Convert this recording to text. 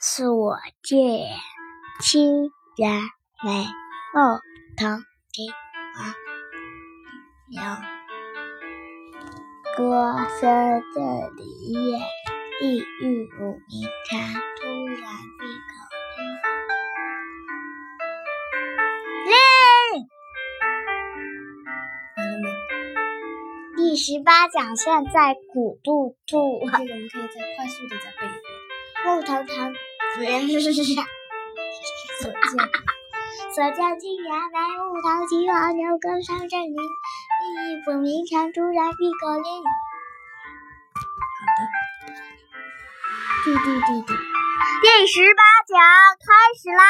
所见清·袁美，后堂听花鸟。歌声振林樾，意欲捕鸣蝉。第十八讲现在古杜杜，这个我们可以再快速的再背一遍。后堂堂子是所见。所见青崖白，梧桐起花鸟，歌声振林，意欲不鸣蝉。突然闭口令。好的。滴滴滴滴，第十八讲开始啦！